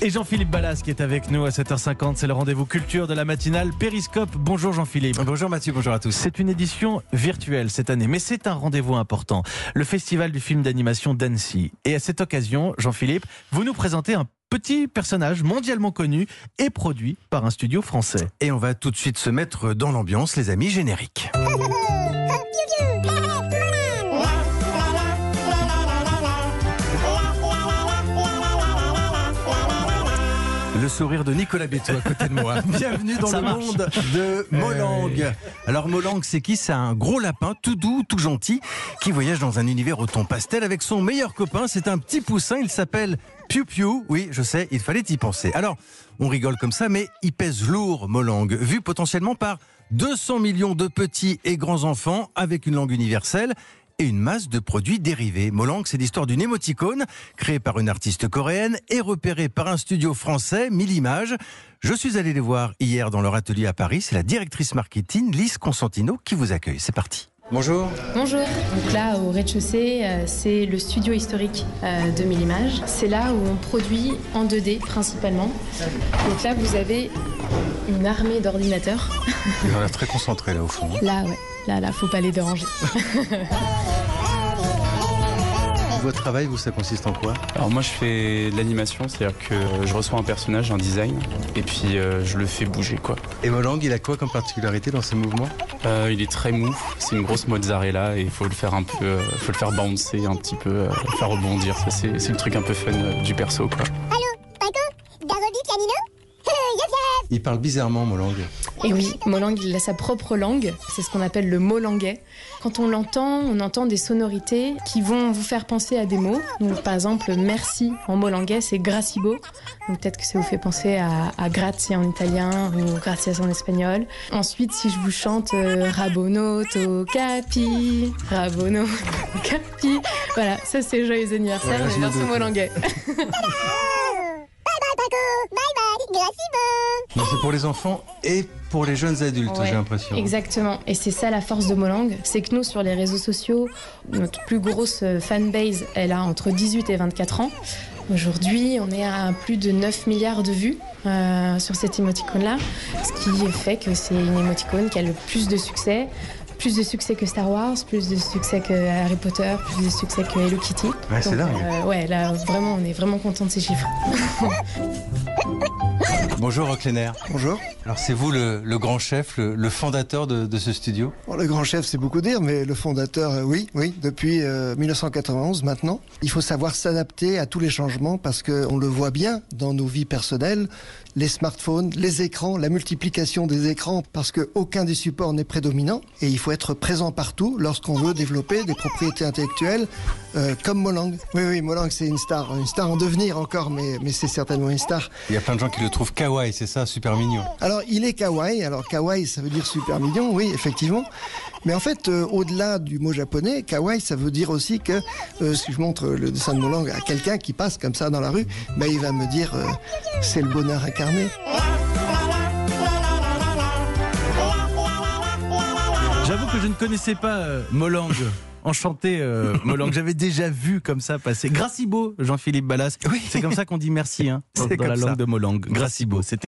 Et Jean-Philippe Ballas qui est avec nous à 7h50, c'est le rendez-vous culture de la matinale Périscope. Bonjour Jean-Philippe. Bonjour Mathieu, bonjour à tous. C'est une édition virtuelle cette année, mais c'est un rendez-vous important. Le festival du film d'animation d'Annecy. Et à cette occasion, Jean-Philippe, vous nous présentez un petit personnage mondialement connu et produit par un studio français. Et on va tout de suite se mettre dans l'ambiance, les amis, génériques. Le sourire de Nicolas Bétou à côté de moi. Bienvenue dans Ça le marche. monde de Molang. Alors Molang, c'est qui? C'est un gros lapin, tout doux, tout gentil, qui voyage dans un univers au ton pastel avec son meilleur copain. C'est un petit poussin, il s'appelle Piu Piu. Oui, je sais, il fallait y penser. Alors, on rigole comme ça, mais il pèse lourd, Molang, vu potentiellement par 200 millions de petits et grands enfants avec une langue universelle et une masse de produits dérivés. Molang, c'est l'histoire d'une émoticône créée par une artiste coréenne et repérée par un studio français, Mille Images. Je suis allé les voir hier dans leur atelier à Paris. C'est la directrice marketing, Lise Consentino, qui vous accueille. C'est parti. Bonjour. Bonjour. Donc là, au rez-de-chaussée, euh, c'est le studio historique euh, de Mille Images. C'est là où on produit en 2D principalement. Donc là, vous avez une armée d'ordinateurs. Ils ont l'air très concentrés là au fond. Là, ouais. Là, là, faut pas les déranger. Votre travail, vous, ça consiste en quoi? Alors moi je fais de l'animation, c'est-à-dire que je reçois un personnage, un design, et puis euh, je le fais bouger quoi. Et Molang, il a quoi comme particularité dans ses mouvements? Euh, il est très mou, c'est une grosse mozzarella et il faut le faire un peu, euh, faut le faire bouncer un petit peu, euh, le faire rebondir. Ça c'est c'est le truc un peu fun euh, du perso quoi. Darobi Canino Il parle bizarrement, Molang. Et oui, Molang, il a sa propre langue. C'est ce qu'on appelle le molangais. Quand on l'entend, on entend des sonorités qui vont vous faire penser à des mots. Donc, par exemple, merci en molangais, c'est gracibo. Donc, peut-être que ça vous fait penser à, à grazie en italien ou gracias en espagnol. Ensuite, si je vous chante euh, rabono to capi, rabono to capi. Voilà, ça c'est joyeux anniversaire, Ouais, mais version doute. molangais. Bye bye Paco, bye bye, gracias. Donc c'est pour les enfants et pour les jeunes adultes, Ouais, j'ai l'impression. Exactement. Et c'est ça la force de Molang, c'est que nous, sur les réseaux sociaux, notre plus grosse euh, fanbase, elle a entre 18 et 24 ans. Aujourd'hui, on est à plus de 9 milliards de vues euh, sur cette émoticône-là, ce qui fait que c'est une émoticône qui a le plus de succès. Plus de succès que Star Wars, plus de succès que Harry Potter, plus de succès que Hello Kitty. Ouais, c'est dingue. euh, ouais, là, vraiment, on est vraiment content de ces chiffres. Bonjour, Rocklener. Bonjour. Alors c'est vous le, le grand chef, le, le fondateur de, de ce studio? Bon, le grand chef, c'est beaucoup dire, mais le fondateur, euh, oui, oui, depuis euh, 1991 maintenant. Il faut savoir s'adapter à tous les changements parce que on le voit bien dans nos vies personnelles, les smartphones, les écrans, la multiplication des écrans, parce que aucun des supports n'est prédominant et il faut être présent partout lorsqu'on veut développer des propriétés intellectuelles euh, comme Molang. Oui, oui, Molang, c'est une star, une star en devenir encore, mais, mais c'est certainement une star. Il y a plein de gens qui le trouvent kawaii, c'est ça, super mignon. Alors, il est kawaii. Alors, kawaii, ça veut dire super mignon, oui, effectivement. Mais en fait, euh, au-delà du mot japonais, kawaii, ça veut dire aussi que euh, si je montre le dessin de Molang à quelqu'un qui passe comme ça dans la rue, ben, il va me dire euh, c'est le bonheur incarné. J'avoue que je ne connaissais pas euh, Molang. Enchanté, euh, Molang. J'avais déjà vu comme ça passer. Gracibo, Jean-Philippe Ballas. Oui. C'est comme ça qu'on dit merci hein, dans, la langue ça. de Molang. Gracibo. C'était